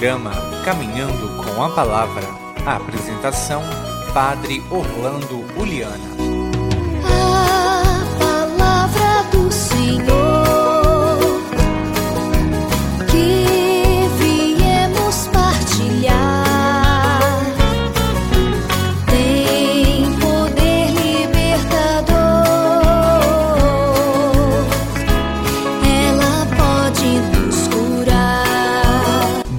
programa Caminhando com a Palavra. A apresentação: Padre Orlando Uliana.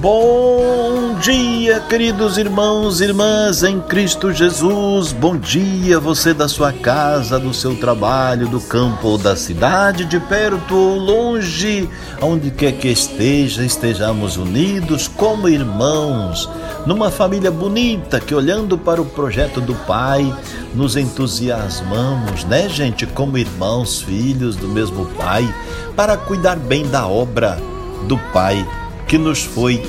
Bom dia, queridos irmãos e irmãs em Cristo Jesus. Bom dia, você da sua casa, do seu trabalho, do campo ou da cidade, de perto ou longe, onde quer que esteja, estejamos unidos como irmãos, numa família bonita que, olhando para o projeto do Pai, nos entusiasmamos, né, gente, como irmãos, filhos do mesmo Pai, para cuidar bem da obra do Pai que nos foi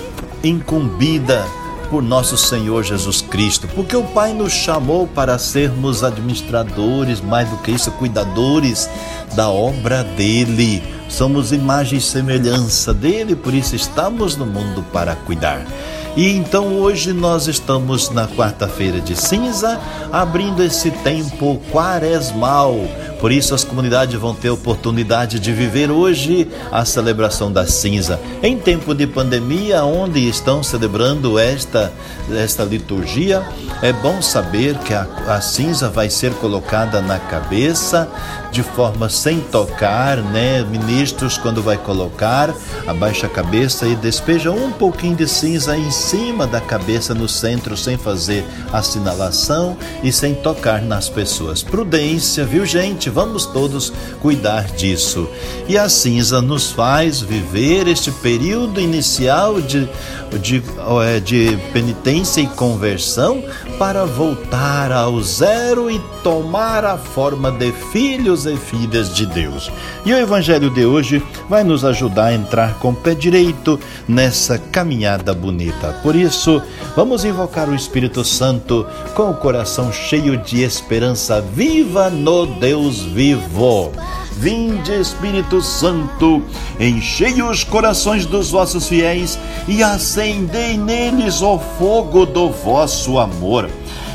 incumbida por nosso Senhor Jesus Cristo, porque o Pai nos chamou para sermos administradores, mais do que isso, cuidadores da obra dele. Somos imagem e semelhança dele, por isso estamos no mundo para cuidar. E então hoje nós estamos na quarta-feira de cinza, abrindo esse tempo quaresmal. Por isso as comunidades vão ter oportunidade de viver hoje a celebração da cinza. Em tempo de pandemia, onde estão celebrando esta, esta liturgia, é bom saber que a, a cinza vai ser colocada na cabeça de forma sem tocar, né? Ministros, quando vai colocar, abaixa a cabeça e despeja um pouquinho de cinza em cima da cabeça no centro, sem fazer assinalação e sem tocar nas pessoas. Prudência, viu, gente? Vamos todos cuidar disso. E a cinza nos faz viver este período inicial de, de, é, de penitência e conversão para voltar ao zero e tomar a forma de filhos e filhas de Deus. E o Evangelho de hoje vai nos ajudar a entrar com o pé direito nessa caminhada bonita. Por isso, vamos invocar o Espírito Santo com o coração cheio de esperança viva no Deus vivo. Vinde, Espírito Santo, enchei os corações dos vossos fiéis e acendei neles o fogo do vosso amor.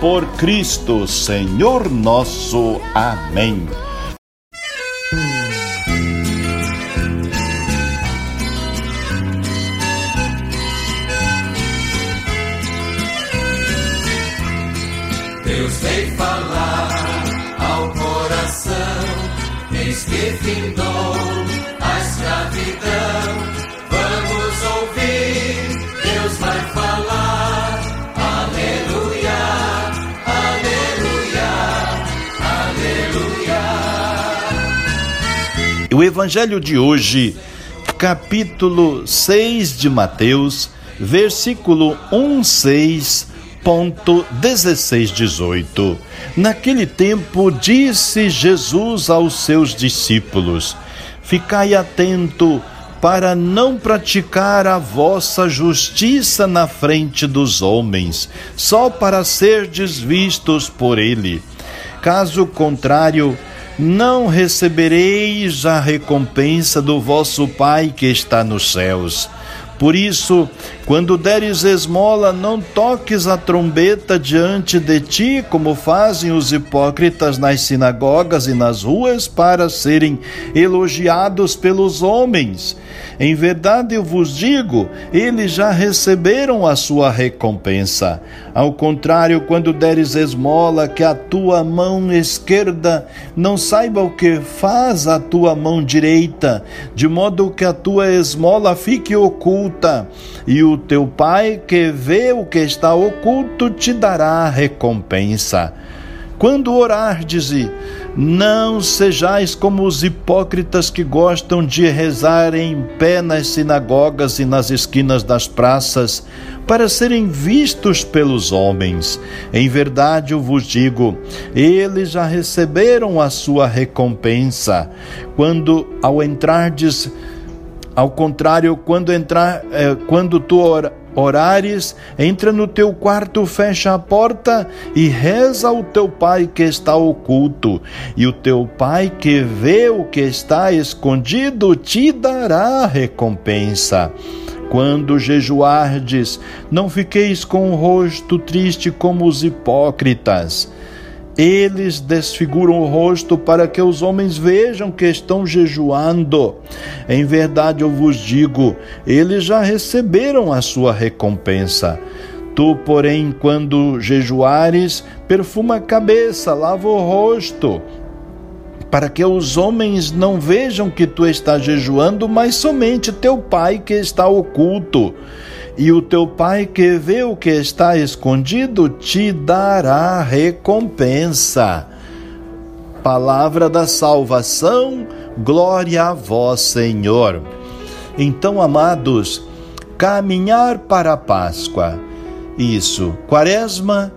Por Cristo, Senhor nosso. Amém. Deus vem falar ao coração, eis que aleluia. O Evangelho de hoje, capítulo 6 de Mateus, versículo 1, 6 ponto 16, 18. Naquele tempo disse Jesus aos seus discípulos: Ficai atento para não praticar a vossa justiça na frente dos homens, só para serdes vistos por ele. Caso contrário, não recebereis a recompensa do vosso Pai que está nos céus. Por isso, quando deres esmola, não toques a trombeta diante de ti, como fazem os hipócritas nas sinagogas e nas ruas, para serem elogiados pelos homens. Em verdade eu vos digo, eles já receberam a sua recompensa. Ao contrário, quando deres esmola, que a tua mão esquerda não saiba o que faz a tua mão direita, de modo que a tua esmola fique oculta, e o teu pai que vê o que está oculto te dará recompensa. Quando orardes, não sejais como os hipócritas que gostam de rezar em pé nas sinagogas e nas esquinas das praças, para serem vistos pelos homens. Em verdade eu vos digo, eles já receberam a sua recompensa. Quando ao entrardes, ao contrário, quando entrar, eh, quando tu ora, orares, entra no teu quarto, fecha a porta e reza ao teu pai que está oculto, e o teu pai que vê o que está escondido te dará recompensa. Quando jejuardes, não fiqueis com o rosto triste como os hipócritas eles desfiguram o rosto para que os homens vejam que estão jejuando. Em verdade eu vos digo, eles já receberam a sua recompensa. Tu, porém, quando jejuares, perfuma a cabeça, lava o rosto, para que os homens não vejam que tu estás jejuando, mas somente teu Pai que está oculto e o teu Pai que vê o que está escondido te dará recompensa. Palavra da salvação, glória a vós, Senhor. Então, amados, caminhar para a Páscoa. Isso, Quaresma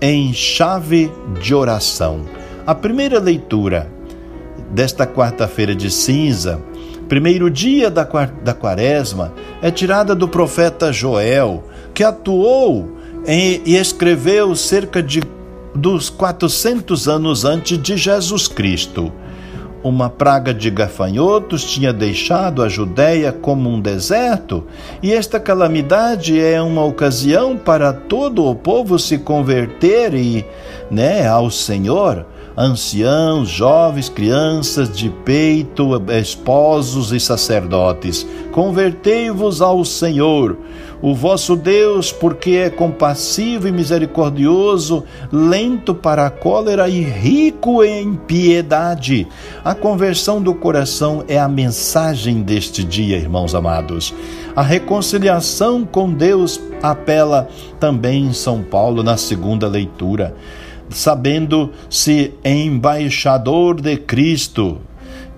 em chave de oração. A primeira leitura desta quarta-feira de cinza primeiro dia da, da quaresma, é tirada do profeta Joel, que atuou em, e escreveu cerca de dos 400 anos antes de Jesus Cristo. Uma praga de gafanhotos tinha deixado a Judéia como um deserto, e esta calamidade é uma ocasião para todo o povo se converter e, né, ao Senhor anciãos, jovens, crianças de peito, esposos e sacerdotes. Convertei-vos ao Senhor, o vosso Deus, porque é compassivo e misericordioso, lento para a cólera e rico em piedade. A conversão do coração é a mensagem deste dia, irmãos amados. A reconciliação com Deus apela também em São Paulo na segunda leitura sabendo-se embaixador de Cristo.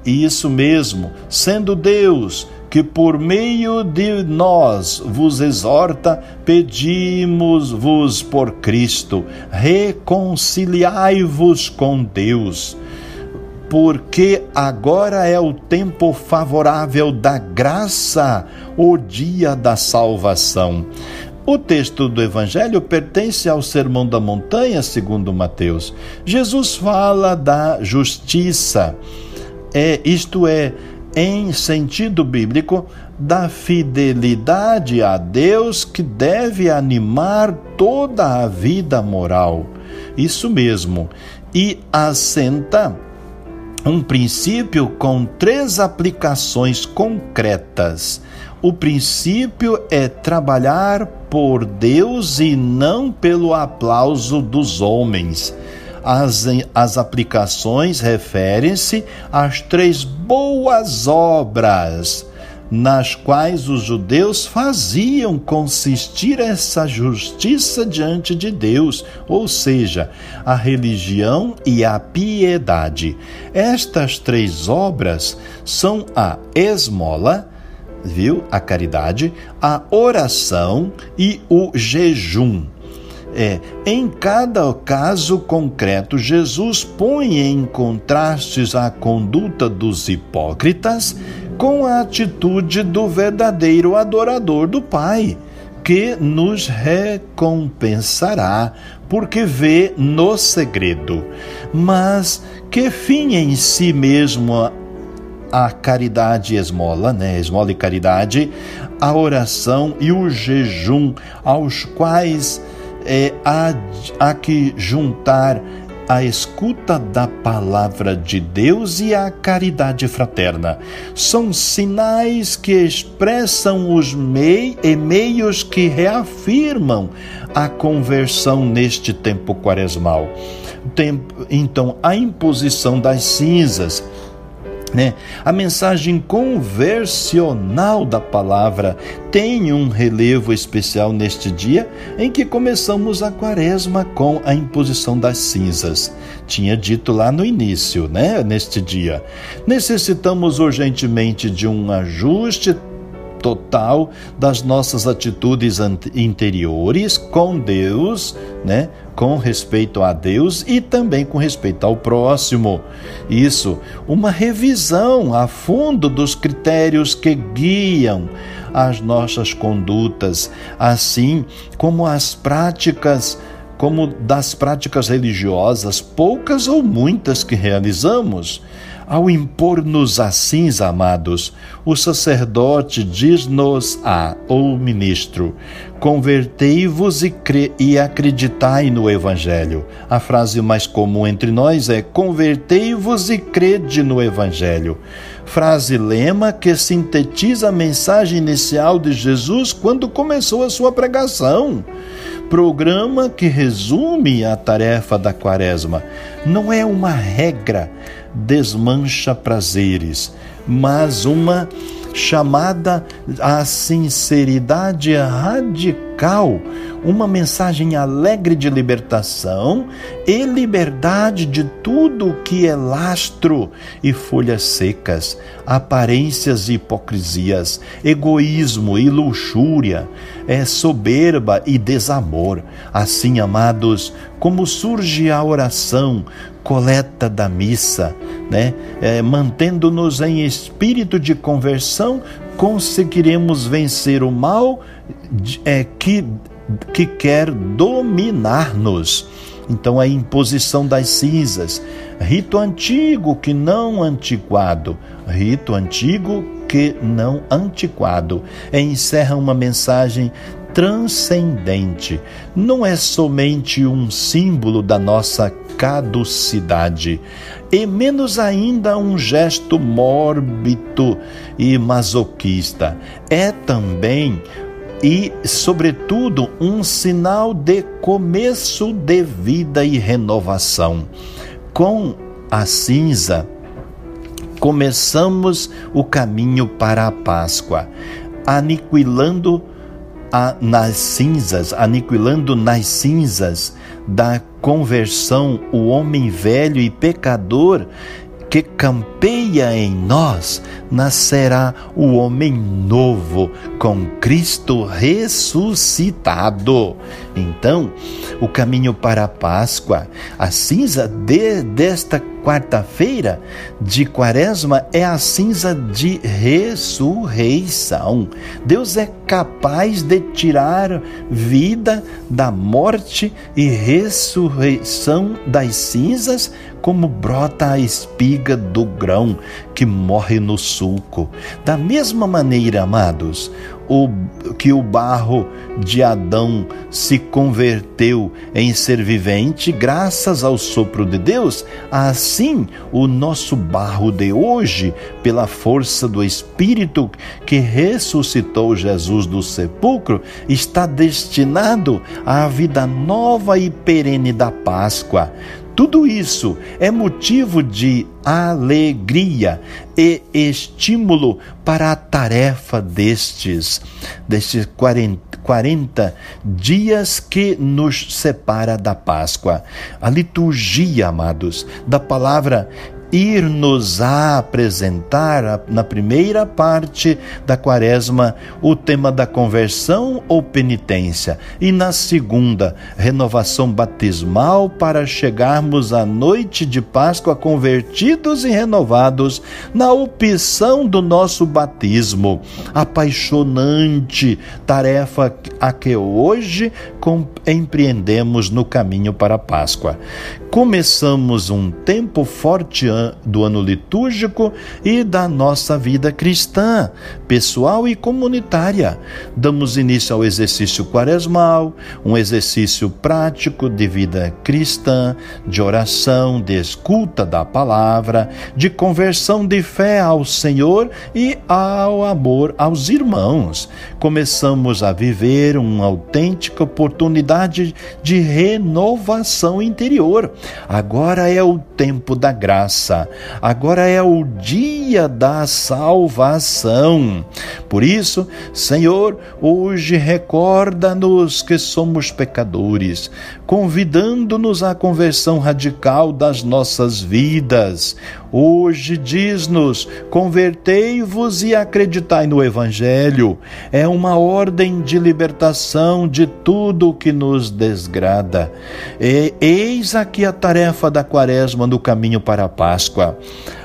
Isso mesmo, sendo Deus que por meio de nós vos exorta, pedimos-vos por Cristo, reconciliai-vos com Deus. Porque agora é o tempo favorável da graça, o dia da salvação. O texto do Evangelho pertence ao Sermão da Montanha, segundo Mateus. Jesus fala da justiça, é, isto é, em sentido bíblico, da fidelidade a Deus que deve animar toda a vida moral. Isso mesmo. E assenta um princípio com três aplicações concretas. O princípio é trabalhar por Deus e não pelo aplauso dos homens. As, as aplicações referem-se às três boas obras nas quais os judeus faziam consistir essa justiça diante de Deus, ou seja, a religião e a piedade. Estas três obras são a esmola, viu? A caridade, a oração e o jejum. É, em cada caso concreto, Jesus põe em contrastes a conduta dos hipócritas com a atitude do verdadeiro adorador do Pai, que nos recompensará, porque vê no segredo. Mas que fim em si mesmo a caridade esmola, né? Esmola e caridade, a oração e o jejum, aos quais é, há, há que juntar a escuta da palavra de Deus e a caridade fraterna. São sinais que expressam os mei e meios que reafirmam a conversão neste tempo quaresmal. Tempo, então, a imposição das cinzas né? A mensagem conversional da palavra tem um relevo especial neste dia em que começamos a quaresma com a imposição das cinzas. Tinha dito lá no início, né? Neste dia. Necessitamos urgentemente de um ajuste total das nossas atitudes interiores com Deus, né? Com respeito a Deus e também com respeito ao próximo. Isso, uma revisão a fundo dos critérios que guiam as nossas condutas, assim como as práticas como das práticas religiosas, poucas ou muitas que realizamos. Ao impor-nos assim, amados, o sacerdote diz-nos a, ou ministro, convertei-vos e, e acreditai no Evangelho. A frase mais comum entre nós é convertei-vos e crede no Evangelho. Frase lema que sintetiza a mensagem inicial de Jesus quando começou a sua pregação programa que resume a tarefa da quaresma. Não é uma regra, desmancha prazeres, mas uma chamada à sinceridade radical, uma mensagem alegre de libertação e liberdade de tudo que é lastro e folhas secas, aparências e hipocrisias, egoísmo e luxúria, é soberba e desamor. Assim, amados, como surge a oração, coleta da missa, né? É, Mantendo-nos em espírito de conversão, conseguiremos vencer o mal é, que, que quer dominar-nos. Então, a imposição das cinzas, rito antigo que não antiquado, rito antigo que não antiquado, encerra uma mensagem transcendente. Não é somente um símbolo da nossa caducidade, e menos ainda um gesto mórbido e masoquista. É também e, sobretudo, um sinal de começo de vida e renovação. Com a cinza, começamos o caminho para a Páscoa, aniquilando a, nas cinzas, aniquilando nas cinzas da conversão o homem velho e pecador que campeia em nós, nascerá o homem novo, com Cristo ressuscitado. Então, o caminho para a Páscoa, a cinza de, desta quarta-feira de Quaresma é a cinza de ressurreição. Deus é capaz de tirar vida da morte e ressurreição das cinzas, como brota a espiga do grão que morre no sulco. Da mesma maneira, amados, o, que o barro de Adão se converteu em ser vivente graças ao sopro de Deus, assim o nosso barro de hoje, pela força do Espírito que ressuscitou Jesus do sepulcro, está destinado à vida nova e perene da Páscoa. Tudo isso é motivo de alegria e estímulo para a tarefa destes, destes 40, 40 dias que nos separa da Páscoa. A liturgia, amados, da palavra ir nos apresentar na primeira parte da quaresma o tema da conversão ou penitência e na segunda renovação batismal para chegarmos à noite de Páscoa convertidos e renovados na opção do nosso batismo. Apaixonante tarefa a que hoje empreendemos no caminho para a Páscoa começamos um tempo forte do ano litúrgico e da nossa vida cristã, pessoal e comunitária. Damos início ao exercício quaresmal, um exercício prático de vida cristã, de oração, de escuta da palavra, de conversão de fé ao Senhor e ao amor aos irmãos. Começamos a viver uma autêntica oportunidade de renovação interior. Agora é o tempo da graça, agora é o dia da salvação. Por isso, Senhor, hoje recorda-nos que somos pecadores, convidando-nos à conversão radical das nossas vidas. Hoje diz-nos: convertei-vos e acreditai no Evangelho. É uma ordem de libertação de tudo o que nos desgrada. E eis aqui a tarefa da Quaresma no caminho para a Páscoa.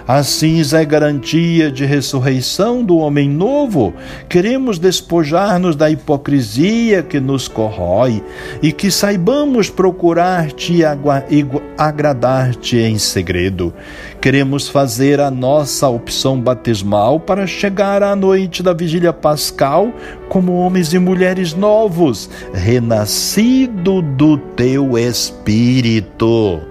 A cinza é garantia de ressurreição do homem novo. Queremos despojar-nos da hipocrisia que nos corrói e que saibamos procurar-te e agradar-te em segredo. Queremos fazer a nossa opção batismal para chegar à noite da vigília pascal como homens e mulheres novos, renascido do teu Espírito.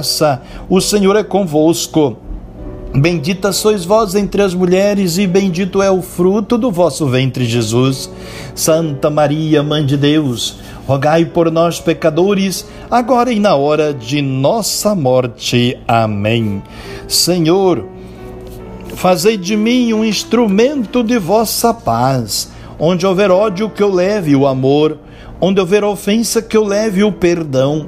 o Senhor é convosco. Bendita sois vós entre as mulheres, e bendito é o fruto do vosso ventre, Jesus. Santa Maria, Mãe de Deus, rogai por nós, pecadores, agora e na hora de nossa morte. Amém. Senhor, fazei de mim um instrumento de vossa paz. Onde houver ódio, que eu leve o amor. Onde houver ofensa, que eu leve o perdão.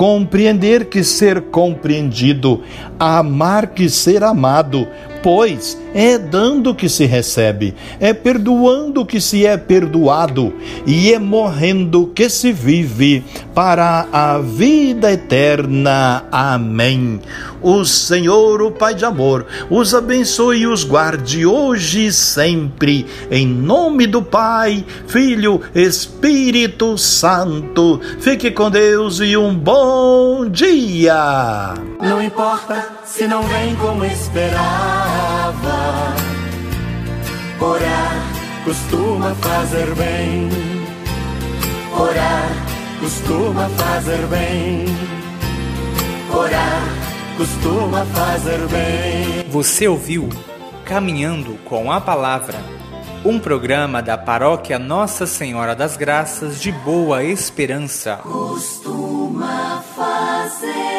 compreender que ser compreendido, amar que ser amado, pois é dando que se recebe, é perdoando que se é perdoado, e é morrendo que se vive para a vida eterna. Amém. O Senhor, o Pai de amor, os abençoe e os guarde hoje e sempre, em nome do Pai, Filho, Espírito Santo. Fique com Deus e um bom dia. Não importa se não vem como esperava. Orar costuma fazer bem. Orar costuma fazer bem. Orar costuma fazer bem. Você ouviu Caminhando com a Palavra, um programa da paróquia Nossa Senhora das Graças de Boa Esperança. Costuma uma fazenda.